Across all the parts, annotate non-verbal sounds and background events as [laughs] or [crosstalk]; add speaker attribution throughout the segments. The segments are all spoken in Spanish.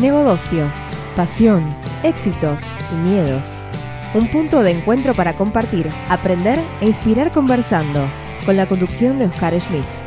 Speaker 1: Negocio, pasión, éxitos y miedos. Un punto de encuentro para compartir, aprender e inspirar conversando, con la conducción de Oscar Schmitz.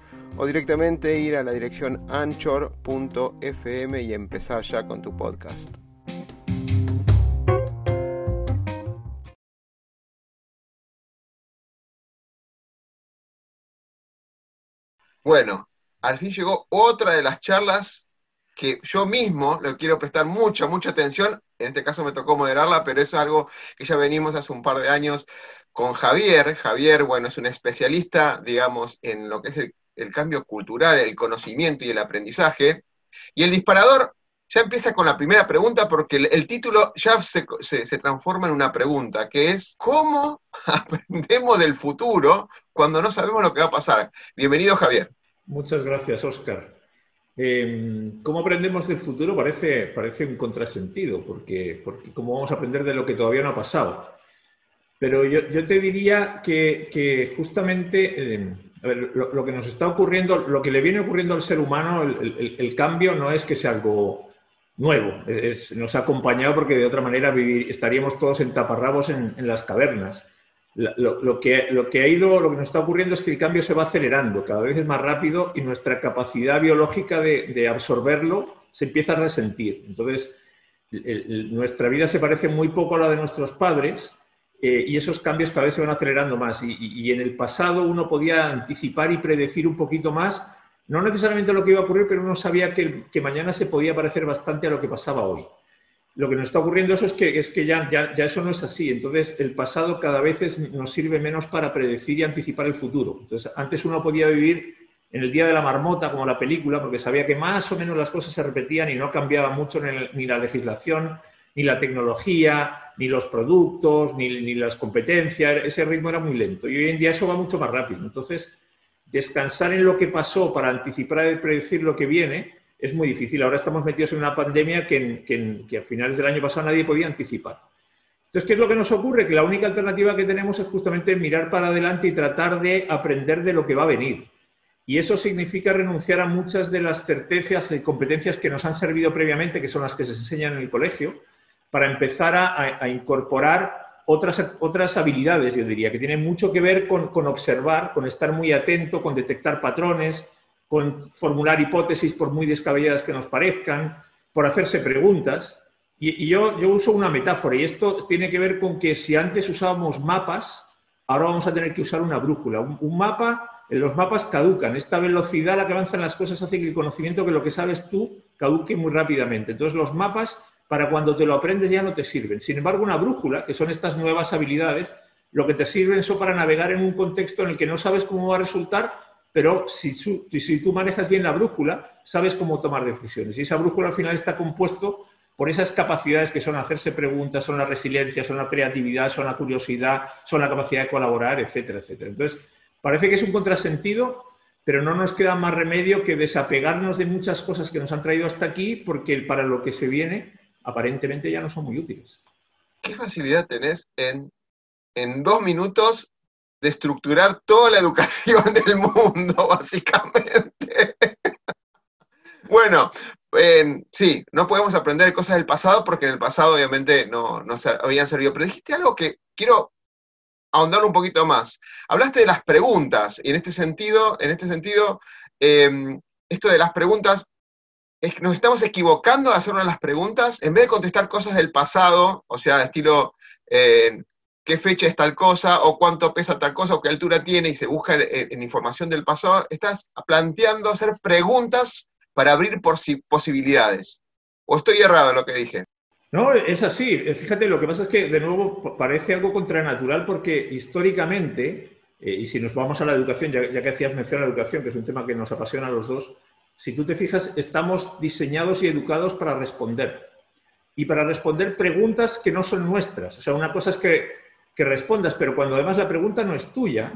Speaker 2: o directamente ir a la dirección anchor.fm y empezar ya con tu podcast. Bueno, al fin llegó otra de las charlas que yo mismo le quiero prestar mucha, mucha atención. En este caso me tocó moderarla, pero es algo que ya venimos hace un par de años con Javier. Javier, bueno, es un especialista, digamos, en lo que es el el cambio cultural, el conocimiento y el aprendizaje. Y el disparador ya empieza con la primera pregunta porque el, título ya se, transforma en una pregunta, que es ¿cómo [laughs] aprendemos del futuro cuando no sabemos lo que va a pasar? Bienvenido, Javier.
Speaker 3: Muchas gracias, Oscar. Em, ¿Cómo aprendemos del futuro? Parece, parece un contrasentido, porque, porque ¿cómo vamos a aprender de lo que todavía no ha pasado? Pero yo, te diría que, justamente... Em, a ver, lo, que nos está ocurriendo, lo que le viene ocurriendo al ser humano, el, cambio no es que sea algo nuevo, nos ha acompañado porque de otra manera estaríamos todos en taparrabos en, las cavernas. Lo que ha ido, lo que nos está ocurriendo es que el cambio se va acelerando, cada vez es más rápido y nuestra capacidad biológica de, absorberlo se empieza a resentir. Entonces, nuestra vida se parece muy poco a la de nuestros padres eh, y esos cambios cada vez se van acelerando más. Y, en el pasado uno podía anticipar y predecir un poquito más, no necesariamente lo que iba a ocurrir, pero uno sabía que, mañana se podía parecer bastante a lo que pasaba hoy. Lo que nos está ocurriendo eso es que, es que ya, ya, eso no es así. Entonces, el pasado cada vez nos sirve menos para predecir y anticipar el futuro. Entonces, antes uno podía vivir en el día de la marmota, como la película, porque sabía que más o menos las cosas se repetían y no cambiaba mucho ni la legislación, ni la tecnología, ni los productos, ni, las competencias, ese ritmo era muy lento. Y hoy en día eso va mucho más rápido. Entonces, descansar en lo que pasó para anticipar y predecir lo que viene es muy difícil. Ahora estamos metidos en una pandemia que, que, a finales del año pasado nadie podía anticipar. Entonces, ¿qué es lo que nos ocurre? Que la única alternativa que tenemos es justamente mirar para adelante y tratar de aprender de lo que va a venir. Y eso significa renunciar a muchas de las certezas y competencias que nos han servido previamente, que son las que se enseñan en el colegio, para empezar a, incorporar otras, otras habilidades, yo diría, que tienen mucho que ver con, observar, con estar muy atento, con detectar patrones, con formular hipótesis por muy descabelladas que nos parezcan, por hacerse preguntas. Y, yo, yo, uso una metáfora, y esto tiene que ver con que si antes usábamos mapas, ahora vamos a tener que usar una brújula. Un, un mapa, los mapas caducan. Esta velocidad a la que avanzan las cosas hace que el conocimiento, que lo que sabes tú, caduque muy rápidamente. Entonces los mapas para cuando te lo aprendes ya no te sirven. Sin embargo, una brújula, que son estas nuevas habilidades, lo que te sirven son para navegar en un contexto en el que no sabes cómo va a resultar, pero si, si tú manejas bien la brújula, sabes cómo tomar decisiones. Y esa brújula al final está compuesto por esas capacidades que son hacerse preguntas, son la resiliencia, son la creatividad, son la curiosidad, son la capacidad de colaborar, etcétera, etcétera. Entonces, parece que es un contrasentido, pero no nos queda más remedio que desapegarnos de muchas cosas que nos han traído hasta aquí, porque para lo que se viene aparentemente ya no son muy útiles.
Speaker 2: ¿Qué facilidad tenés en, en dos minutos de estructurar toda la educación [laughs] del mundo, básicamente? [laughs] bueno, sí, no podemos aprender cosas del pasado porque en el pasado obviamente no, no habían servido, pero dijiste algo que quiero ahondar un poquito más. Hablaste de las preguntas y en este sentido, en este sentido, em, esto de las preguntas es que nos estamos equivocando al hacernos las preguntas, en vez de contestar cosas del pasado, o sea, estilo, eh, qué fecha es tal cosa, o cuánto pesa tal cosa, o qué altura tiene, y se busca en, información del pasado, estás planteando hacer preguntas para abrir posibilidades. ¿O estoy errado en lo que dije?
Speaker 3: No, es así. Fíjate, lo que pasa es que de nuevo parece algo contranatural porque históricamente Eh, y si nos vamos a la educación, ya, que hacías mención a la educación, que es un tema que nos apasiona a los dos, si tú te fijas, estamos diseñados y educados para responder. Y para responder preguntas que no son nuestras. O sea, una cosa es que, que respondas, pero cuando además la pregunta no es tuya,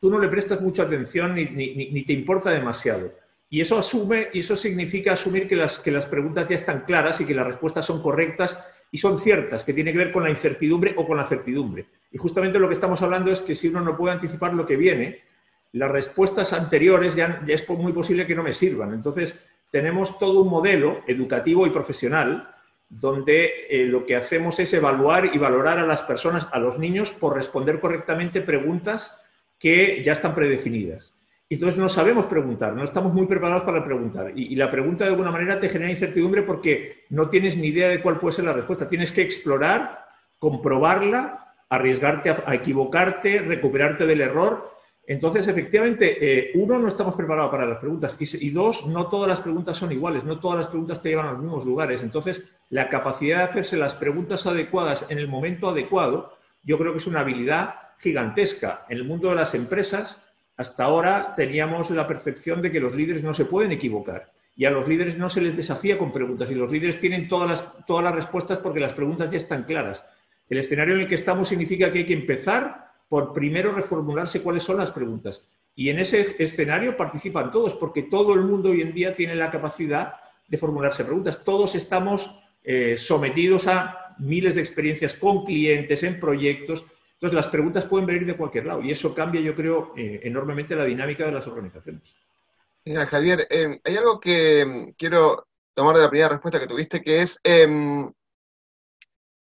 Speaker 3: tú no le prestas mucha atención ni, ni, te importa demasiado. Y eso asume, y eso significa asumir que las, que las preguntas ya están claras y que las respuestas son correctas y son ciertas, que tiene que ver con la incertidumbre o con la certidumbre. Y justamente lo que estamos hablando es que si uno no puede anticipar lo que viene, las respuestas anteriores ya, es muy posible que no me sirvan. Entonces, tenemos todo un modelo educativo y profesional donde eh, lo que hacemos es evaluar y valorar a las personas, a los niños, por responder correctamente preguntas que ya están predefinidas. Entonces no sabemos preguntar, no estamos muy preparados para preguntar. Y, la pregunta de alguna manera te genera incertidumbre porque no tienes ni idea de cuál puede ser la respuesta. Tienes que explorar, comprobarla, arriesgarte a, equivocarte, recuperarte del error. Entonces, efectivamente, eh, uno, no estamos preparados para las preguntas. Y, y, dos, no todas las preguntas son iguales, no todas las preguntas te llevan a los mismos lugares. Entonces, la capacidad de hacerse las preguntas adecuadas en el momento adecuado, yo creo que es una habilidad gigantesca. En el mundo de las empresas, hasta ahora teníamos la percepción de que los líderes no se pueden equivocar y a los líderes no se les desafía con preguntas y los líderes tienen todas las, todas las respuestas porque las preguntas ya están claras. El escenario en el que estamos significa que hay que empezar por primero reformularse cuáles son las preguntas. Y en ese escenario participan todos, porque todo el mundo hoy en día tiene la capacidad de formularse preguntas. Todos estamos eh, sometidos a miles de experiencias con clientes, en proyectos, entonces, las preguntas pueden venir de cualquier lado y eso cambia, yo creo, eh, enormemente la dinámica de las organizaciones.
Speaker 2: Mira, Javier, em, hay algo que em, quiero tomar de la primera respuesta que tuviste, que es, em,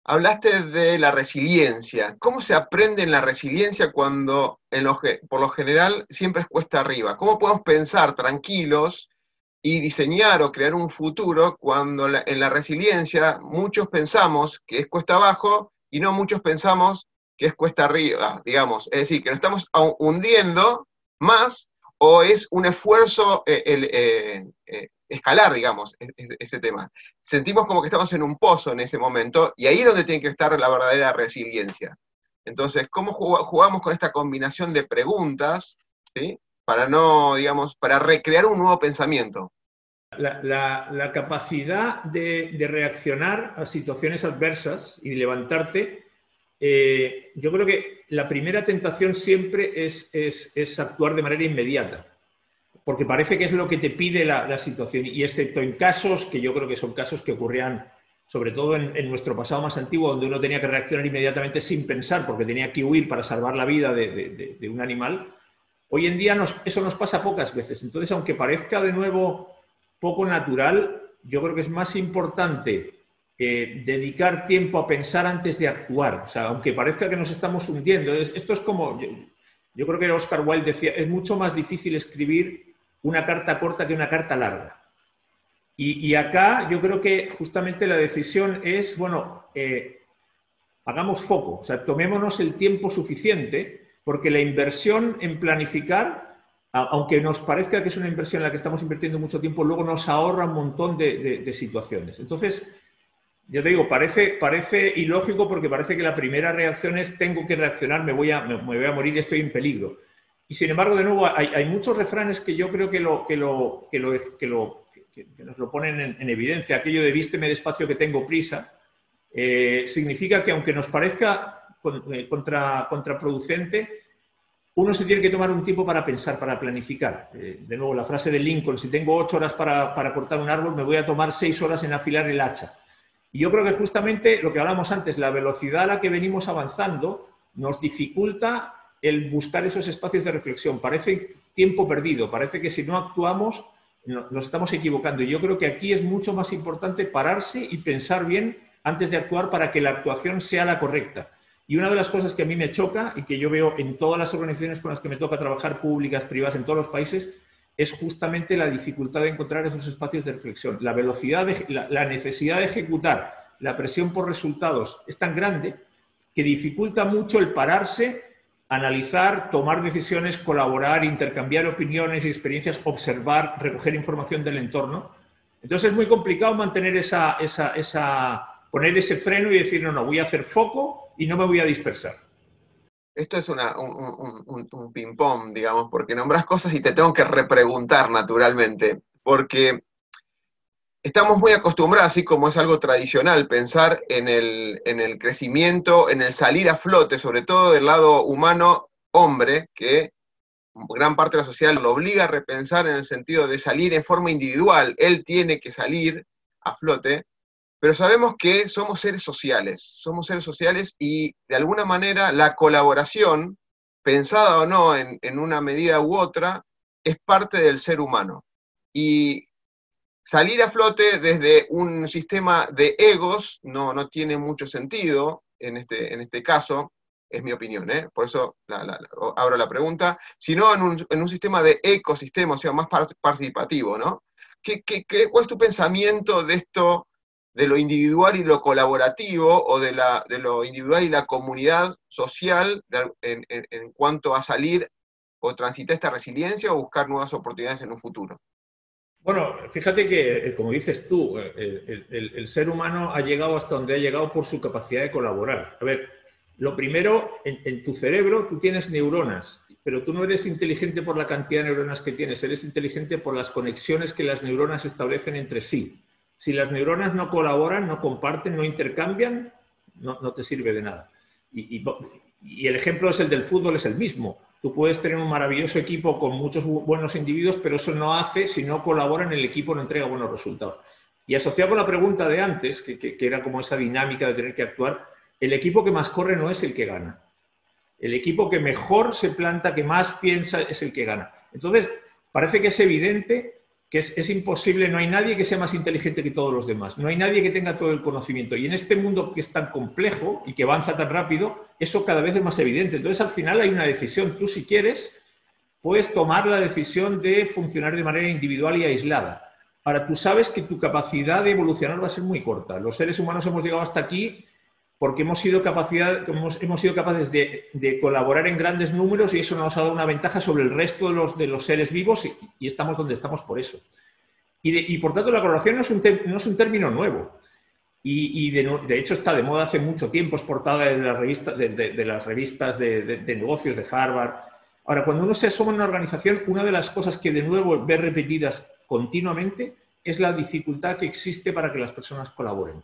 Speaker 2: hablaste de la resiliencia. ¿Cómo se aprende en la resiliencia cuando, por lo general, siempre es cuesta arriba? ¿Cómo podemos pensar tranquilos y diseñar o crear un futuro cuando en la resiliencia muchos pensamos que es cuesta abajo y no muchos pensamos que es cuesta arriba, digamos. Es decir, que nos estamos hundiendo más o es un esfuerzo eh, el, eh, eh, escalar, digamos, ese tema. Sentimos como que estamos en un pozo en ese momento y ahí es donde tiene que estar la verdadera resiliencia. Entonces, ¿cómo jugamos con esta combinación de preguntas, ¿sí? Para no, digamos, para recrear un nuevo pensamiento?
Speaker 3: La, capacidad de, de reaccionar a situaciones adversas y levantarte eh, yo creo que la primera tentación siempre es, actuar de manera inmediata, porque parece que es lo que te pide la, situación, y excepto en casos que yo creo que son casos que ocurrían sobre todo en, nuestro pasado más antiguo, donde uno tenía que reaccionar inmediatamente sin pensar, porque tenía que huir para salvar la vida de, un animal, hoy en día eso nos pasa pocas veces. Entonces, aunque parezca de nuevo poco natural, yo creo que es más importante dedicar tiempo a pensar antes de actuar. O sea, aunque parezca que nos estamos hundiendo, esto es como, yo, creo que Oscar Wilde decía, es mucho más difícil escribir una carta corta que una carta larga. Y, acá yo creo que justamente la decisión es, bueno, eh, hagamos foco, o sea, tomémonos el tiempo suficiente, porque la inversión en planificar, aunque nos parezca que es una inversión en la que estamos invirtiendo mucho tiempo, luego nos ahorra un montón de, de situaciones. Entonces, yo te digo, parece, parece ilógico porque parece que la primera reacción es tengo que reaccionar, me voy a, me, voy a morir, estoy en peligro. Y sin embargo, de nuevo, hay, muchos refranes que yo creo que, nos lo ponen en, evidencia. Aquello de vísteme despacio que tengo prisa, eh, significa que aunque nos parezca eh, contra, contraproducente, uno se tiene que tomar un tiempo para pensar, para planificar. Eh, de nuevo, la frase de Lincoln, si tengo ocho horas para cortar un árbol, me voy a tomar seis horas en afilar el hacha. Y yo creo que justamente lo que hablamos antes, la velocidad a la que venimos avanzando nos dificulta el buscar esos espacios de reflexión. Parece tiempo perdido, parece que si no actuamos nos estamos equivocando. Y yo creo que aquí es mucho más importante pararse y pensar bien antes de actuar para que la actuación sea la correcta. Y una de las cosas que a mí me choca y que yo veo en todas las organizaciones con las que me toca trabajar, públicas, privadas, en todos los países, es justamente la dificultad de encontrar esos espacios de reflexión. La velocidad, de, la, necesidad de ejecutar, la presión por resultados es tan grande que dificulta mucho el pararse, analizar, tomar decisiones, colaborar, intercambiar opiniones y experiencias, observar, recoger información del entorno. Entonces es muy complicado mantener esa, esa, esa, poner ese freno y decir, no, no, voy a hacer foco y no me voy a dispersar.
Speaker 2: Esto es un, un ping-pong, digamos, porque nombras cosas y te tengo que repreguntar naturalmente, porque estamos muy acostumbrados, así como es algo tradicional, pensar en el, en el crecimiento, en el salir a flote, sobre todo del lado humano, hombre, que gran parte de la sociedad lo obliga a repensar en el sentido de salir en forma individual. Él tiene que salir a flote, pero sabemos que somos seres sociales, somos seres sociales y de alguna manera la colaboración, pensada o no en, en una medida u otra, es parte del ser humano. Y salir a flote desde un sistema de egos no, no tiene mucho sentido en este, en este caso, es mi opinión, ¿eh? por eso abro la pregunta, sino en un, en un sistema de ecosistema, o sea, más participativo, ¿no? ¿Qué, qué, cuál es tu pensamiento de esto, de lo individual y lo colaborativo, o de, la, de lo individual y la comunidad social en, en, en cuanto a salir o transitar esta resiliencia o buscar nuevas oportunidades en un futuro?
Speaker 3: Bueno, fíjate que, eh, como dices tú, eh, el, ser humano ha llegado hasta donde ha llegado por su capacidad de colaborar. A ver, lo primero, en, tu cerebro tú tienes neuronas, pero tú no eres inteligente por la cantidad de neuronas que tienes, eres inteligente por las conexiones que las neuronas establecen entre sí. Si las neuronas no colaboran, no comparten, no intercambian, no, te sirve de nada. y el ejemplo es el del fútbol, es el mismo Tú puedes tener un maravilloso equipo con muchos buenos individuos, pero eso no hace, si no colabora en el equipo, no entrega buenos resultados. Y asociado con la pregunta de antes, que, era como esa dinámica de tener que actuar, el equipo que más corre no es el que gana. El equipo que mejor se planta, que más piensa, es el que gana. Entonces, parece que es evidente que es, imposible, no hay nadie que sea más inteligente que todos los demás, no hay nadie que tenga todo el conocimiento. Y en este mundo que es tan complejo y que avanza tan rápido, eso cada vez es más evidente. Entonces, al final hay una decisión. Tú, si quieres, puedes tomar la decisión de funcionar de manera individual y aislada. Ahora, tú sabes que tu capacidad de evolucionar va a ser muy corta. Los seres humanos hemos llegado hasta aquí porque hemos sido, capacidad, hemos, hemos sido capaces de, colaborar en grandes números y eso nos ha dado una ventaja sobre el resto de los, de los seres vivos y, estamos donde estamos por eso. Y, por tanto la colaboración no es un, no es un término nuevo. Y, de, hecho está de moda hace mucho tiempo, es portada de, la revista, de, las revistas de, negocios de Harvard. Ahora, cuando uno se asoma en una organización, una de las cosas que de nuevo ve repetidas continuamente es la dificultad que existe para que las personas colaboren.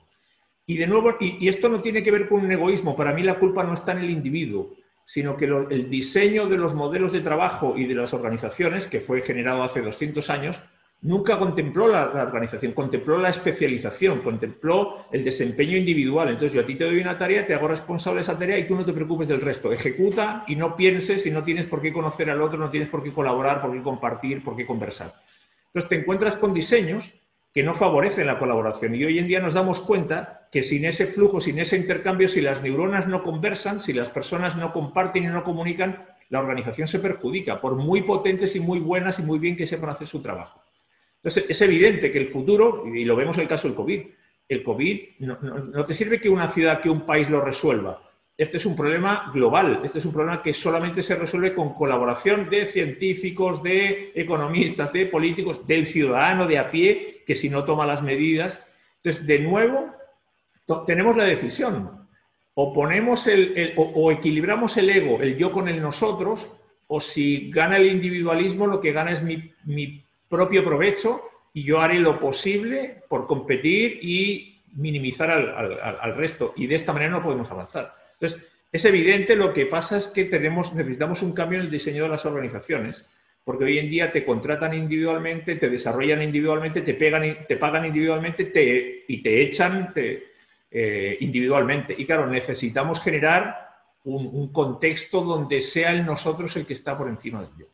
Speaker 3: Y de nuevo, y, esto no tiene que ver con un egoísmo, para mí la culpa no está en el individuo, sino que el diseño de los modelos de trabajo y de las organizaciones, que fue generado hace 200 años, nunca contempló la, organización, contempló la especialización, contempló el desempeño individual. Entonces yo a ti te doy una tarea, te hago responsable de esa tarea y tú no te preocupes del resto. Ejecuta y no pienses y no tienes por qué conocer al otro, no tienes por qué colaborar, por qué compartir, por qué conversar. Entonces te encuentras con diseños que no favorecen la colaboración. Y hoy en día nos damos cuenta que sin ese flujo, sin ese intercambio, si las neuronas no conversan, si las personas no comparten y no comunican, la organización se perjudica, por muy potentes y muy buenas y muy bien que sepan hacer su trabajo. Entonces, es evidente que el futuro, y lo vemos en el caso del COVID, el COVID no, no te sirve que una ciudad, que un país lo resuelva este es un problema global, este es un problema que solamente se resuelve con colaboración de científicos, de economistas, de políticos, del ciudadano de a pie, que si no toma las medidas. Entonces, de nuevo, tenemos la decisión. O, ponemos el, o, equilibramos el ego, el yo con el nosotros, o si gana el individualismo, lo que gana es mi, propio provecho y yo haré lo posible por competir y minimizar al resto. Y de esta manera no podemos avanzar. Entonces, es evidente, lo que pasa es que tenemos, necesitamos un cambio en el diseño de las organizaciones, porque hoy en día te contratan individualmente, te desarrollan individualmente, te, pagan individualmente te, y te echan eh, individualmente. Y claro, necesitamos generar un, contexto donde sea el nosotros el que está por encima del yo.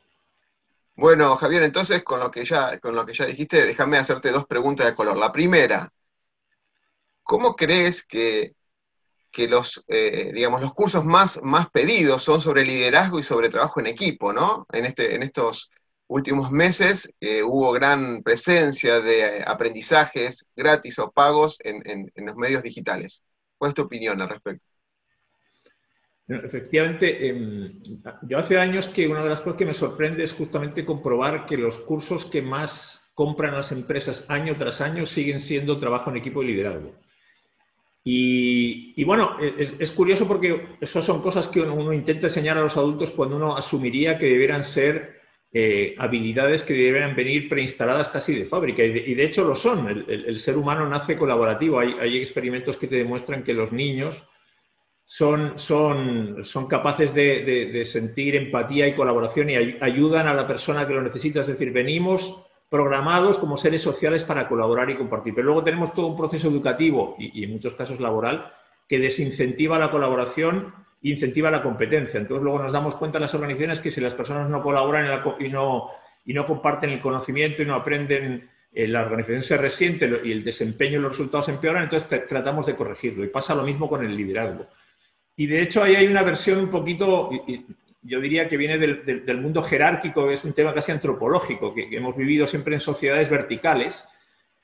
Speaker 2: Bueno, Javier, entonces con lo que ya, con lo que ya dijiste, déjame hacerte dos preguntas de color. La primera, ¿cómo crees que que los, eh, digamos, los cursos más, más pedidos son sobre liderazgo y sobre trabajo en equipo, ¿no? En, este, en estos últimos meses eh, hubo gran presencia de aprendizajes gratis o pagos en, los medios digitales. ¿Cuál es tu opinión al respecto?
Speaker 3: Efectivamente, em, yo hace años que una de las cosas que me sorprende es justamente comprobar que los cursos que más compran las empresas año tras año siguen siendo trabajo en equipo y liderazgo. Y, bueno, es, curioso porque eso son cosas que uno, intenta enseñar a los adultos cuando uno asumiría que debieran ser eh, habilidades que debieran venir preinstaladas casi de fábrica. Y de, hecho lo son. El, ser humano nace colaborativo. Hay, experimentos que te demuestran que los niños son, son, son capaces de, sentir empatía y colaboración y ayudan a la persona que lo necesita. Es decir, venimos programados como seres sociales para colaborar y compartir. Pero luego tenemos todo un proceso educativo y, en muchos casos laboral que desincentiva la colaboración e incentiva la competencia. Entonces luego nos damos cuenta en las organizaciones que si las personas no colaboran y no, y no comparten el conocimiento y no aprenden, eh, la organización se resiente y el desempeño y los resultados empeoran, entonces tratamos de corregirlo. Y pasa lo mismo con el liderazgo. Y de hecho ahí hay una versión un poquito, yo diría que viene del, mundo jerárquico, es un tema casi antropológico, que, hemos vivido siempre en sociedades verticales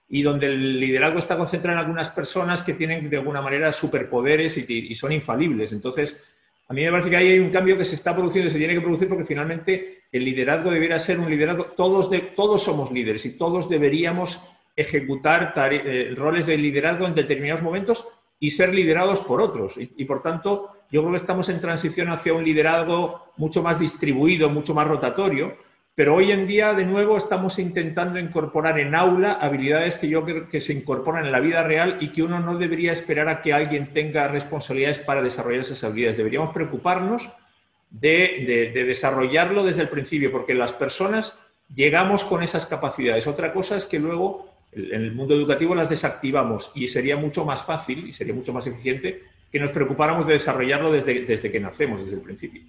Speaker 3: y donde el liderazgo está concentrado en algunas personas que tienen de alguna manera superpoderes y, son infalibles. Entonces, a mí me parece que ahí hay un cambio que se está produciendo y se tiene que producir porque finalmente el liderazgo debería ser un liderazgo, todos, todos somos líderes y todos deberíamos ejecutar eh, roles de liderazgo en determinados momentos y ser liderados por otros. y por tanto, yo creo que estamos en transición hacia un liderazgo mucho más distribuido, mucho más rotatorio, pero hoy en día, de nuevo, estamos intentando incorporar en aula habilidades que yo creo que se incorporan en la vida real y que uno no debería esperar a que alguien tenga responsabilidades para desarrollar esas habilidades. Deberíamos preocuparnos de, desarrollarlo desde el principio, porque las personas llegamos con esas capacidades. Otra cosa es que luego en el mundo educativo las desactivamos y sería mucho más fácil y sería mucho más eficiente que nos preocupáramos de desarrollarlo desde, desde que nacemos, desde el principio.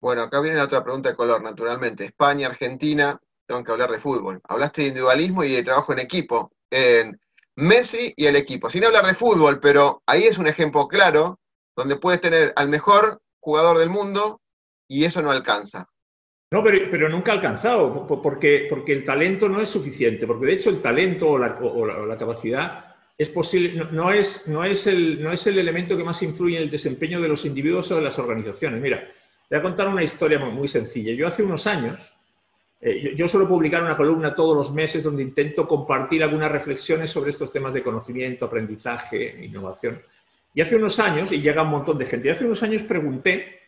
Speaker 2: Bueno, acá viene la otra pregunta de color, naturalmente. España, Argentina, tengo que hablar de fútbol. Hablaste de individualismo y de trabajo en equipo. En Messi y el equipo. Sin hablar de fútbol, pero ahí es un ejemplo claro donde puedes tener al mejor jugador del mundo y eso no alcanza.
Speaker 3: No, pero, pero, nunca ha alcanzado, porque, porque el talento no es suficiente, porque de hecho el talento o la, o la capacidad es posible, no, es, no, es el, no es el elemento que más influye en el desempeño de los individuos o de las organizaciones. Mira, voy a contar una historia muy, sencilla. Yo hace unos años, eh, yo, suelo publicar una columna todos los meses donde intento compartir algunas reflexiones sobre estos temas de conocimiento, aprendizaje, innovación. Y hace unos años, y llega un montón de gente, y hace unos años pregunté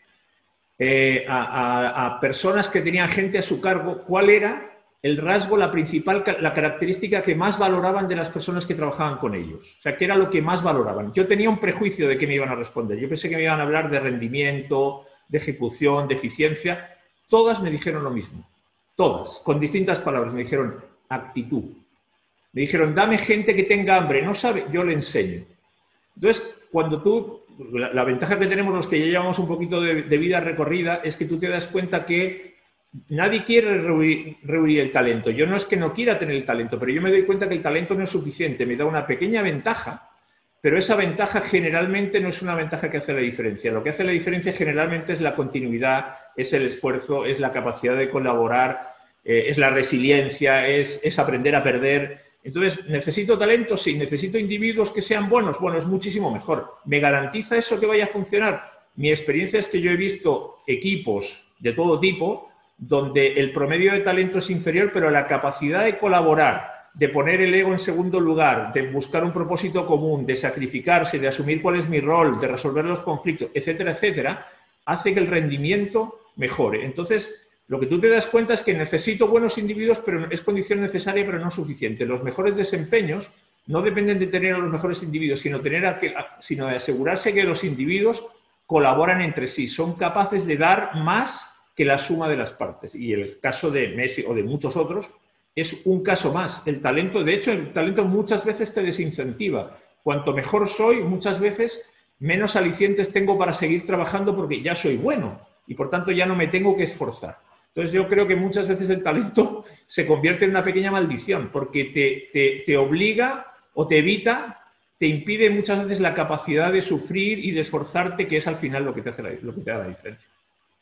Speaker 3: eh, a personas que tenían gente a su cargo cuál era el rasgo, la principal, la característica que más valoraban de las personas que trabajaban con ellos. O sea, que era lo que más valoraban. Yo tenía un prejuicio de que me iban a responder. Yo pensé que me iban a hablar de rendimiento, de ejecución, de eficiencia. Todas me dijeron lo mismo. Todas, con distintas palabras. Me dijeron actitud. Me dijeron, dame gente que tenga hambre. No sabe, yo le enseño. Entonces, cuando tú, la, ventaja que tenemos los que ya llevamos un poquito de vida recorrida es que tú te das cuenta que nadie quiere reunir, el talento. Yo no es que no quiera tener el talento, pero yo me doy cuenta que el talento no es suficiente. Me da una pequeña ventaja, pero esa ventaja generalmente no es una ventaja que hace la diferencia. Lo que hace la diferencia generalmente es la continuidad, es el esfuerzo, es la capacidad de colaborar, eh, es la resiliencia, es, es aprender a perder. Entonces, ¿necesito talento? Sí. ¿Necesito individuos que sean buenos? Bueno, es muchísimo mejor. ¿Me garantiza eso que vaya a funcionar? Mi experiencia es que yo he visto equipos de todo tipo donde el promedio de talento es inferior, pero la capacidad de colaborar, de poner el ego en segundo lugar, de buscar un propósito común, de sacrificarse, de asumir cuál es mi rol, de resolver los conflictos, etcétera, etcétera, hace que el rendimiento mejore. Entonces, lo que tú te das cuenta es que necesito buenos individuos, pero es condición necesaria, pero no suficiente. Los mejores desempeños no dependen de tener a los mejores individuos, sino, de asegurarse que los individuos colaboran entre sí, son capaces de dar más que la suma de las partes. Y el caso de Messi o de muchos otros es un caso más. El talento, de hecho, el talento muchas veces te desincentiva. Cuanto mejor soy, muchas veces menos alicientes tengo para seguir trabajando porque ya soy bueno y por tanto ya no me tengo que esforzar. Entonces yo creo que muchas veces el talento [laughs] se convierte en una pequeña maldición porque te, te obliga o te evita, te impide muchas veces la capacidad de sufrir y de esforzarte, que es al final lo que te, hace lo que te da la diferencia.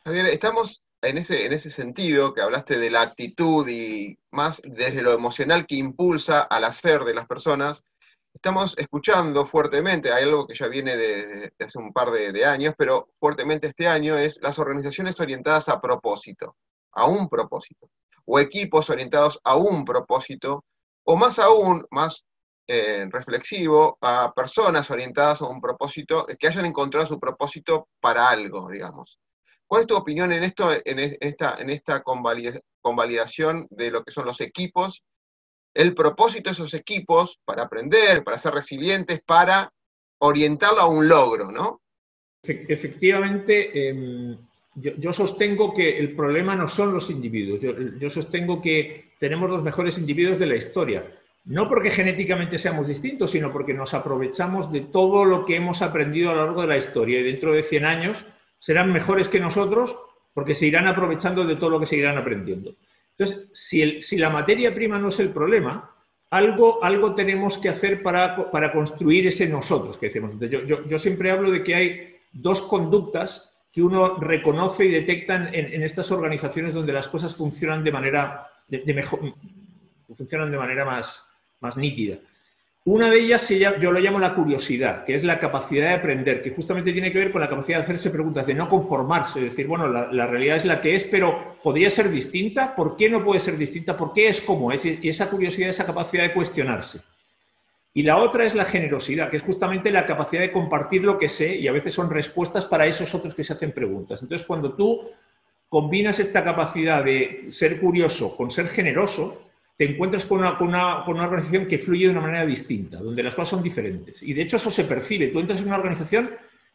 Speaker 2: Javier, estamos en ese, en ese sentido, que hablaste de la actitud y más desde lo emocional que impulsa al hacer de las personas, estamos escuchando fuertemente, hay algo que ya viene de, hace un par de, años, pero fuertemente este año es las organizaciones orientadas a propósito, a un propósito, o equipos orientados a un propósito, o más aún, más eh, reflexivo a personas orientadas a un propósito, que hayan encontrado su propósito para algo, digamos. ¿Cuál es tu opinión en esto, en esta, en esta convalidación de lo que son los equipos? El propósito de esos equipos para aprender, para ser resilientes, para orientarlo a un logro, ¿no?
Speaker 3: Efectivamente, em, yo, sostengo que el problema no son los individuos, yo, sostengo que tenemos los mejores individuos de la historia. No porque genéticamente seamos distintos, sino porque nos aprovechamos de todo lo que hemos aprendido a lo largo de la historia y dentro de 100 años serán mejores que nosotros porque se irán aprovechando de todo lo que se irán aprendiendo. Entonces, si, la materia prima no es el problema, algo, algo tenemos que hacer para, construir ese nosotros que decimos. Yo, siempre hablo de que hay dos conductas que uno reconoce y detecta en, estas organizaciones donde las cosas funcionan de manera, de, mejor, funcionan de manera más nítida. Una de ellas yo lo llamo la curiosidad, que es la capacidad de aprender, que justamente tiene que ver con la capacidad de hacerse preguntas, de no conformarse, de decir, bueno, la, realidad es la que es, pero ¿podría ser distinta? ¿Por qué no puede ser distinta? ¿Por qué es como es? Y esa curiosidad, esa capacidad de cuestionarse. Y la otra es la generosidad, que es justamente la capacidad de compartir lo que sé y a veces son respuestas para esos otros que se hacen preguntas. Entonces, cuando tú combinas esta capacidad de ser curioso con ser generoso, te encuentras con una, organización que fluye de una manera distinta, donde las cosas son diferentes. Y de hecho eso se percibe. Tú entras en una organización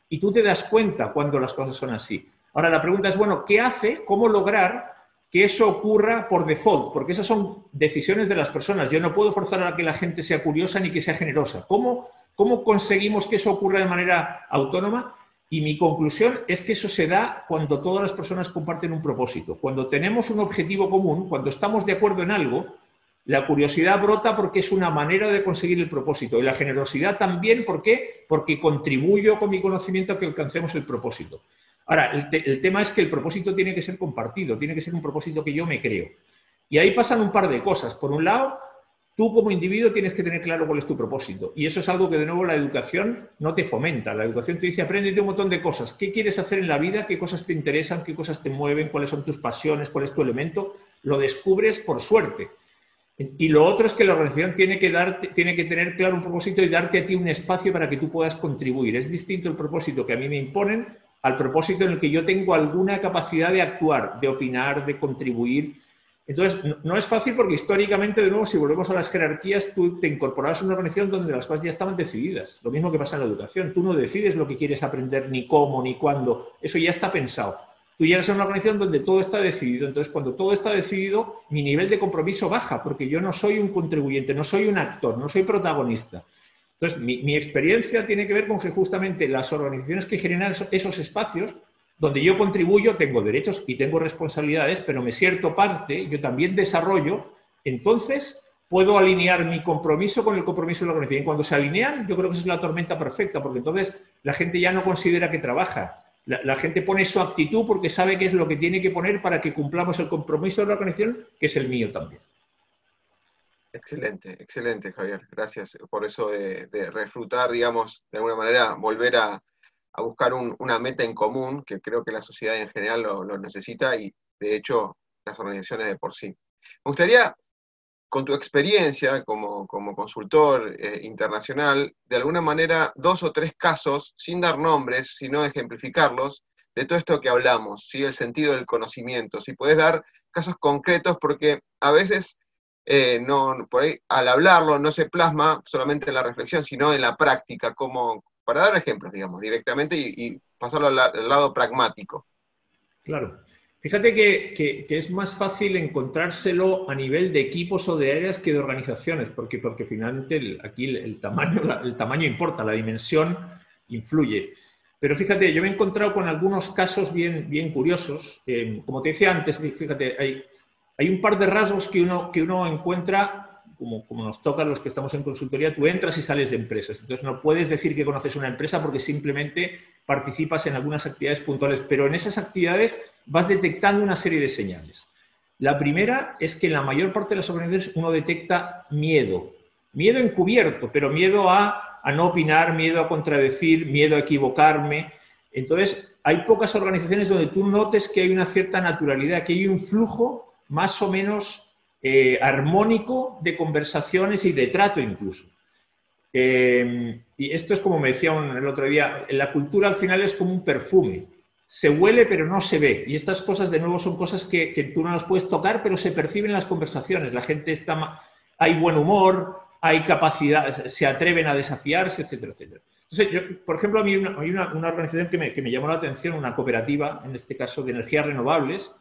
Speaker 3: y tú te das cuenta cuando las cosas son así. Ahora la pregunta es, bueno, ¿qué hace? ¿Cómo lograr que eso ocurra por default? Porque esas son decisiones de las personas. Yo no puedo forzar a que la gente sea curiosa ni que sea generosa. ¿Cómo, cómo conseguimos que eso ocurra de manera autónoma? Y mi conclusión es que eso se da cuando todas las personas comparten un propósito. Cuando tenemos un objetivo común, cuando estamos de acuerdo en algo, la curiosidad brota porque es una manera de conseguir el propósito y la generosidad también, ¿por qué? Porque contribuyo con mi conocimiento a que alcancemos el propósito. Ahora, el, tema es que el propósito tiene que ser compartido, tiene que ser un propósito que yo me creo. Y ahí pasan un par de cosas. Por un lado, tú como individuo tienes que tener claro cuál es tu propósito. Y eso es algo que de nuevo la educación no te fomenta. La educación te dice, aprende un montón de cosas. ¿Qué quieres hacer en la vida? ¿Qué cosas te interesan? ¿Qué cosas te mueven? ¿Cuáles son tus pasiones? ¿Cuál es tu elemento? Lo descubres por suerte y lo otro es que la organización tiene que, tiene que tener claro un propósito y darte a ti un espacio para que tú puedas contribuir. Es distinto el propósito que a mí me imponen al propósito en el que yo tengo alguna capacidad de actuar, de opinar, de contribuir. Entonces, no, es fácil porque históricamente, de nuevo, si volvemos a las jerarquías, tú te incorporabas a una organización donde las cosas ya estaban decididas. Lo mismo que pasa en la educación. Tú no decides lo que quieres aprender, ni cómo, ni cuándo. Eso ya está pensado tú llegas a una organización donde todo está decidido. Entonces, cuando todo está decidido, mi nivel de compromiso baja, porque yo no soy un contribuyente, no soy un actor, no soy protagonista. Entonces, mi, experiencia tiene que ver con que justamente las organizaciones que generan esos espacios, donde yo contribuyo, tengo derechos y tengo responsabilidades, pero me siento parte, yo también desarrollo, entonces puedo alinear mi compromiso con el compromiso de la organización. Y cuando se alinean, yo creo que esa es la tormenta perfecta, porque entonces la gente ya no considera que trabaja, la, gente pone su actitud porque sabe que es lo que tiene que poner para que cumplamos el compromiso de la organización, que es el mío también.
Speaker 2: Excelente, excelente, Javier. Gracias por eso de, refrutar, digamos, de alguna manera, volver a, buscar una meta en común, que creo que la sociedad en general lo necesita y, de hecho, las organizaciones de por sí. Me gustaría con tu experiencia como, consultor eh, internacional, de alguna manera, dos o tres casos, sin dar nombres, sino ejemplificarlos, de todo esto que hablamos, ¿sí? el sentido del conocimiento. Si puedes dar casos concretos, porque a veces eh, no, por al hablarlo no se plasma solamente en la reflexión, sino en la práctica, como, para dar ejemplos, digamos, directamente y, y pasarlo al, lado pragmático.
Speaker 3: Claro. Fíjate que, es más fácil encontrárselo a nivel de equipos o de áreas que de organizaciones, porque, porque finalmente aquí el, tamaño, el tamaño importa, la dimensión influye. Pero fíjate, yo me he encontrado con algunos casos bien, bien curiosos. como te decía antes, fíjate, hay, hay un par de rasgos que uno, que uno encuentra como, nos toca a los que estamos en consultoría, tú entras y sales de empresas. Entonces no puedes decir que conoces una empresa porque simplemente participas en algunas actividades puntuales, pero en esas actividades vas detectando una serie de señales. La primera es que en la mayor parte de las organizaciones uno detecta miedo, miedo encubierto, pero miedo a, a no opinar, miedo a contradecir, miedo a equivocarme. Entonces, hay pocas organizaciones donde tú notes que hay una cierta naturalidad, que hay un flujo más o menos eh, armónico de conversaciones y de trato incluso. Eh, y esto es como me decía el otro día, la cultura al final es como un perfume. Se huele pero no se ve. Y estas cosas de nuevo son cosas que, tú no las puedes tocar pero se perciben en las conversaciones. La gente está... Hay buen humor, hay capacidad, se atreven a desafiarse, etcétera, etcétera. Entonces, yo, por ejemplo, a mí hay una, organización que me, que me, llamó la atención, una cooperativa, en este caso de energías renovables,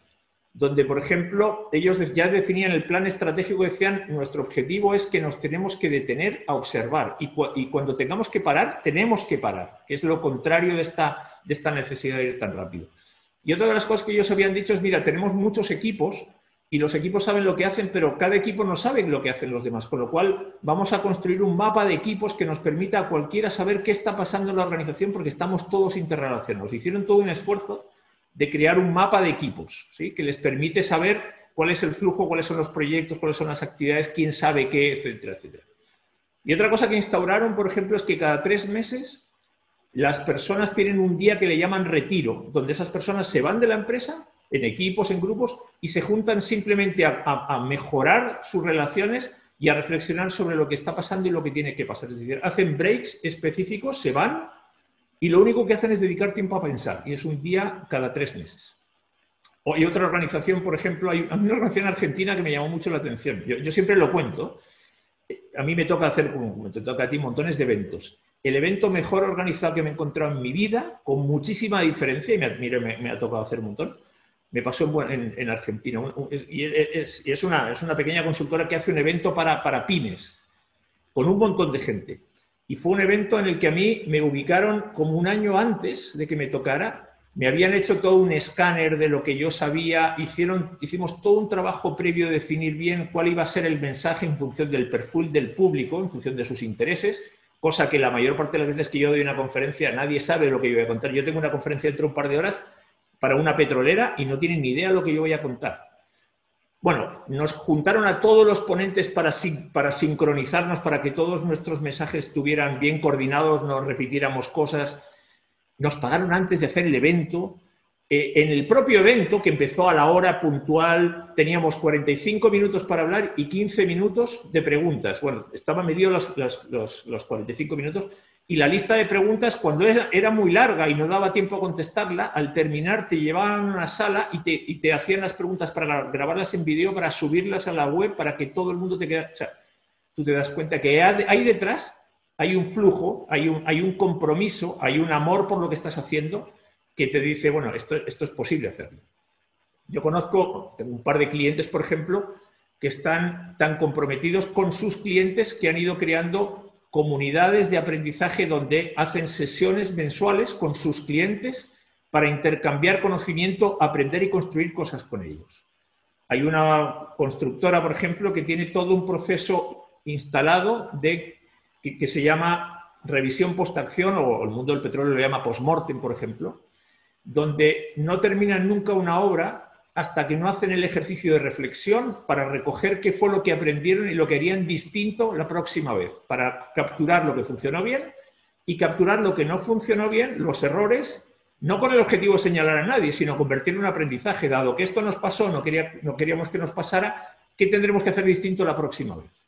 Speaker 3: donde, por ejemplo, ellos ya definían el plan estratégico, decían, nuestro objetivo es que nos tenemos que detener a observar y, cuando tengamos que parar, tenemos que parar, que es lo contrario de esta, de esta necesidad de ir tan rápido. Y otra de las cosas que ellos habían dicho es, mira, tenemos muchos equipos y los equipos saben lo que hacen, pero cada equipo no sabe lo que hacen los demás, con lo cual vamos a construir un mapa de equipos que nos permita a cualquiera saber qué está pasando en la organización porque estamos todos interrelacionados. Hicieron todo un esfuerzo de crear un mapa de equipos, ¿sí? que les permite saber cuál es el flujo, cuáles son los proyectos, cuáles son las actividades, quién sabe qué, etcétera, etcétera. Y otra cosa que instauraron, por ejemplo, es que cada tres meses las personas tienen un día que le llaman retiro, donde esas personas se van de la empresa en equipos, en grupos, y se juntan simplemente a, mejorar sus relaciones y a reflexionar sobre lo que está pasando y lo que tiene que pasar. Es decir, hacen breaks específicos, se van y lo único que hacen es dedicar tiempo a pensar, y es un día cada tres meses. O hay otra organización, por ejemplo, hay una organización argentina que me llamó mucho la atención. Yo, siempre lo cuento. A mí me toca hacer, como te toca a ti, montones de eventos. El evento mejor organizado que me he encontrado en mi vida, con muchísima diferencia, y me, me, me ha tocado hacer un montón, me pasó en, Argentina. Y es, una, es, una, pequeña consultora que hace un evento para, para pymes, con un montón de gente. Y fue un evento en el que a mí me ubicaron como un año antes de que me tocara. Me habían hecho todo un escáner de lo que yo sabía, hicieron, hicimos todo un trabajo previo de definir bien cuál iba a ser el mensaje en función del perfil del público, en función de sus intereses, cosa que la mayor parte de las veces que yo doy una conferencia nadie sabe lo que yo voy a contar. Yo tengo una conferencia dentro de un par de horas para una petrolera y no tienen ni idea de lo que yo voy a contar. Bueno, nos juntaron a todos los ponentes para, para sincronizarnos, para que todos nuestros mensajes estuvieran bien coordinados, nos repitiéramos cosas. Nos pagaron antes de hacer el evento. Eh, en el propio evento, que empezó a la hora puntual, teníamos 45 minutos para hablar y 15 minutos de preguntas. Bueno, estaban medidos los, los, los 45 minutos y la lista de preguntas, cuando era, muy larga y no daba tiempo a contestarla, al terminar te llevaban a una sala y te, hacían las preguntas para grabarlas en vídeo, para subirlas a la web, para que todo el mundo te quede... O sea, tú te das cuenta que hay detrás, hay un flujo, hay un, hay un compromiso, hay un amor por lo que estás haciendo que te dice, bueno, esto, esto es posible hacerlo. Yo conozco, tengo un par de clientes, por ejemplo, que están tan comprometidos con sus clientes que han ido creando comunidades de aprendizaje donde hacen sesiones mensuales con sus clientes para intercambiar conocimiento, aprender y construir cosas con ellos. Hay una constructora, por ejemplo, que tiene todo un proceso instalado de, que, se llama revisión postacción o el mundo del petróleo lo llama postmortem, por ejemplo, donde no terminan nunca una obra hasta que no hacen el ejercicio de reflexión para recoger qué fue lo que aprendieron y lo que harían distinto la próxima vez, para capturar lo que funcionó bien y capturar lo que no funcionó bien, los errores, no con el objetivo de señalar a nadie, sino convertirlo en un aprendizaje, dado que esto nos pasó, no, no queríamos que nos pasara, ¿qué tendremos que hacer distinto la próxima vez?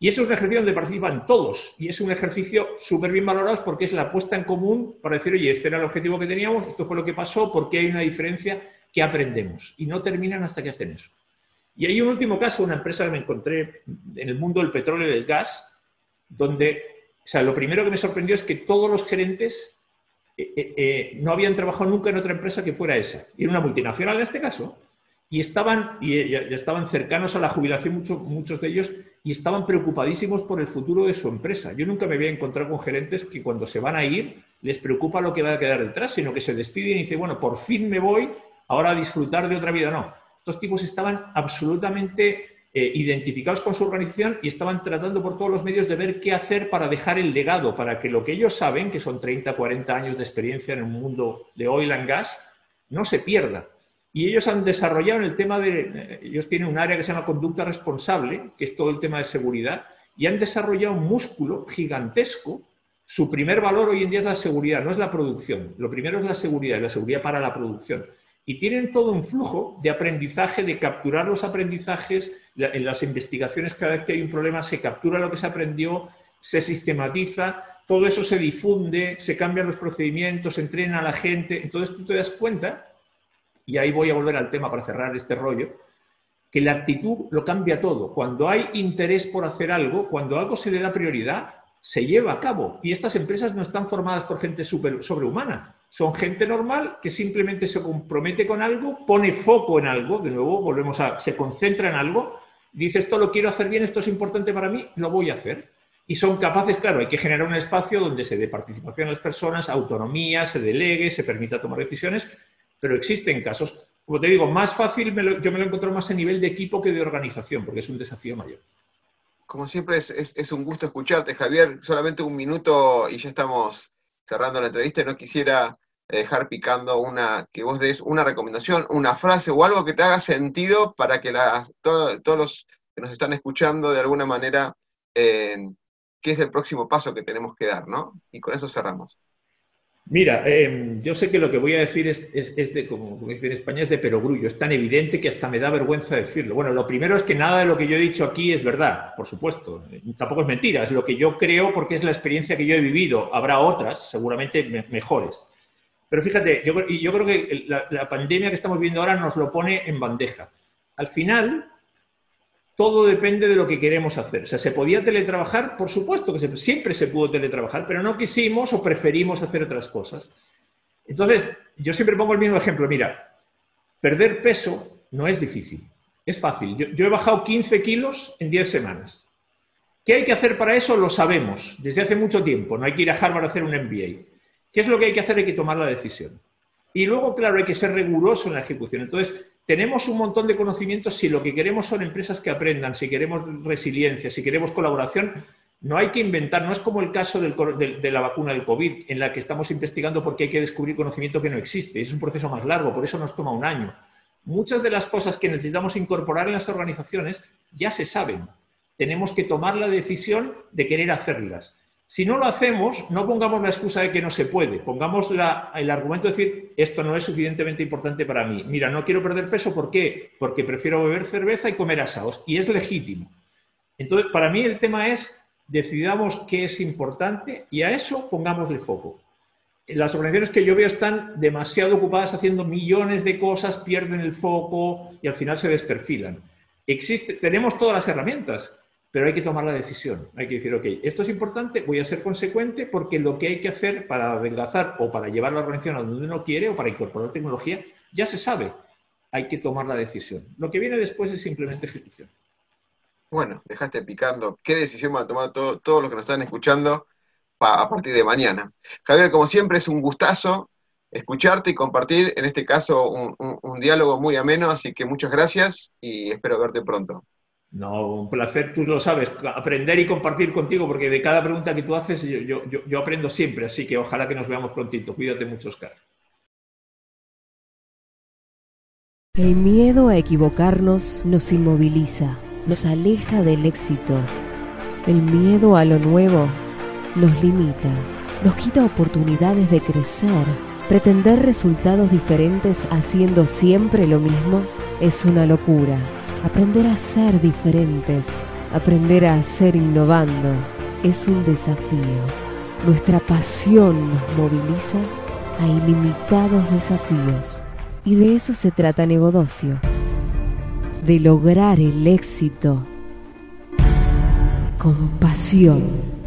Speaker 3: Y eso es un ejercicio donde participan todos y es un ejercicio súper bien valorado porque es la puesta en común para decir, oye, este era el objetivo que teníamos, esto fue lo que pasó, ¿por qué hay una diferencia? ¿Qué aprendemos? Y no terminan hasta que hacen eso. Y hay un último caso, una empresa que me encontré en el mundo del petróleo y del gas, donde, o sea, lo primero que me sorprendió es que todos los gerentes eh, eh, eh, no habían trabajado nunca en otra empresa que fuera esa. Y era una multinacional en este caso. Y estaban, y ya, estaban cercanos a la jubilación muchos, muchos de ellos y estaban preocupadísimos por el futuro de su empresa. Yo nunca me había encontrado con gerentes que cuando se van a ir les preocupa lo que va a quedar detrás, sino que se despiden y dicen, bueno, por fin me voy ahora disfrutar de otra vida. No, estos tipos estaban absolutamente eh, identificados con su organización y estaban tratando por todos los medios de ver qué hacer para dejar el legado, para que lo que ellos saben, que son 30, 40 años de experiencia en el mundo de oil and gas, no se pierda. Y ellos han desarrollado el tema de, eh, ellos tienen un área que se llama conducta responsable, que es todo el tema de seguridad, y han desarrollado un músculo gigantesco. Su primer valor hoy en día es la seguridad, no es la producción. Lo primero es la seguridad, y la seguridad para la producción y tienen todo un flujo de aprendizaje, de capturar los aprendizajes, en las investigaciones cada vez que hay un problema se captura lo que se aprendió, se sistematiza, todo eso se difunde, se cambian los procedimientos, se entrena a la gente. Entonces tú te das cuenta, y ahí voy a volver al tema para cerrar este rollo, que la actitud lo cambia todo. Cuando hay interés por hacer algo, cuando algo se le da prioridad, se lleva a cabo. Y estas empresas no están formadas por gente super, sobrehumana. Son gente normal que simplemente se compromete con algo, pone foco en algo, de nuevo volvemos a, se concentra en algo, dice esto lo quiero hacer bien, esto es importante para mí, lo voy a hacer. Y son capaces, claro, hay que generar un espacio donde se dé participación a las personas, autonomía, se delegue, se permita tomar decisiones, pero existen casos, como te digo, más fácil yo me lo encuentro más a nivel de equipo que de organización, porque es un desafío mayor.
Speaker 2: Como siempre es, un gusto escucharte, Javier. Solamente un minuto y ya estamos cerrando la entrevista. No quisiera dejar picando una, que vos des una recomendación, una frase o algo que te haga sentido para que las, todos los que nos están escuchando de alguna manera, eh, qué es el próximo paso que tenemos que dar, ¿no? Y con eso cerramos.
Speaker 3: Mira, em, yo sé que lo que voy a decir es, de, como, como en España, es de perogrullo. Es tan evidente que hasta me da vergüenza decirlo. Bueno, lo primero es que nada de lo que yo he dicho aquí es verdad, por supuesto. Tampoco es mentira, es lo que yo creo porque es la experiencia que yo he vivido. Habrá otras, seguramente mejores. Pero fíjate, yo, yo creo que la, la pandemia que estamos viendo ahora nos lo pone en bandeja. Al final, todo depende de lo que queremos hacer. O sea, ¿se podía teletrabajar? Por supuesto que siempre se pudo teletrabajar, pero no quisimos o preferimos hacer otras cosas. Entonces, yo siempre pongo el mismo ejemplo. Mira, perder peso no es difícil, es fácil. Yo, he bajado 15 kilos en 10 semanas. ¿Qué hay que hacer para eso? Lo sabemos desde hace mucho tiempo. No hay que ir a Harvard a hacer un MBA. ¿Qué es lo que hay que hacer? Hay que tomar la decisión. Y luego, claro, hay que ser riguroso en la ejecución. Entonces, tenemos un montón de conocimientos si lo que queremos son empresas que aprendan, si queremos resiliencia, si queremos colaboración. No hay que inventar, no es como el caso de la vacuna del COVID, en la que estamos investigando porque hay que descubrir conocimiento que no existe. Es un proceso más largo, por eso nos toma un año. Muchas de las cosas que necesitamos incorporar en las organizaciones ya se saben. Tenemos que tomar la decisión de querer hacerlas. Si no lo hacemos, no pongamos la excusa de que no se puede, pongamos el argumento de decir, esto no es suficientemente importante para mí. Mira, no quiero perder peso, ¿por qué? Porque prefiero beber cerveza y comer asados, y es legítimo. Entonces, para mí el tema es, decidamos qué es importante y a eso pongámosle foco. Las organizaciones que yo veo están demasiado ocupadas haciendo millones de cosas, pierden el foco y al final se desperfilan. Existe, tenemos todas las herramientas, pero hay que tomar la decisión. Hay que decir, ok, esto es importante, voy a ser consecuente porque lo que hay que hacer para adelgazar o para llevar la organización a donde uno quiere o para incorporar tecnología, ya se sabe. Hay que tomar la decisión. Lo que viene después es simplemente ejecución.
Speaker 2: Bueno, dejaste picando. ¿Qué decisión van a tomar todos todo los que nos están escuchando a partir de mañana? Javier, como siempre, es un gustazo escucharte y compartir, en este caso, un diálogo muy ameno, así que muchas gracias y espero verte pronto.
Speaker 3: No, un placer, tú lo sabes, aprender y compartir contigo, porque de cada pregunta que tú haces yo, aprendo siempre, así que ojalá que nos veamos prontito. Cuídate mucho, Oscar.
Speaker 1: El miedo a equivocarnos nos inmoviliza, nos aleja del éxito. El miedo a lo nuevo nos limita, nos quita oportunidades de crecer. Pretender resultados diferentes haciendo siempre lo mismo es una locura. Aprender a ser diferentes, aprender a ser innovando, es un desafío. Nuestra pasión nos moviliza a ilimitados desafíos. Y de eso se trata Negodocio. De lograr el éxito con pasión.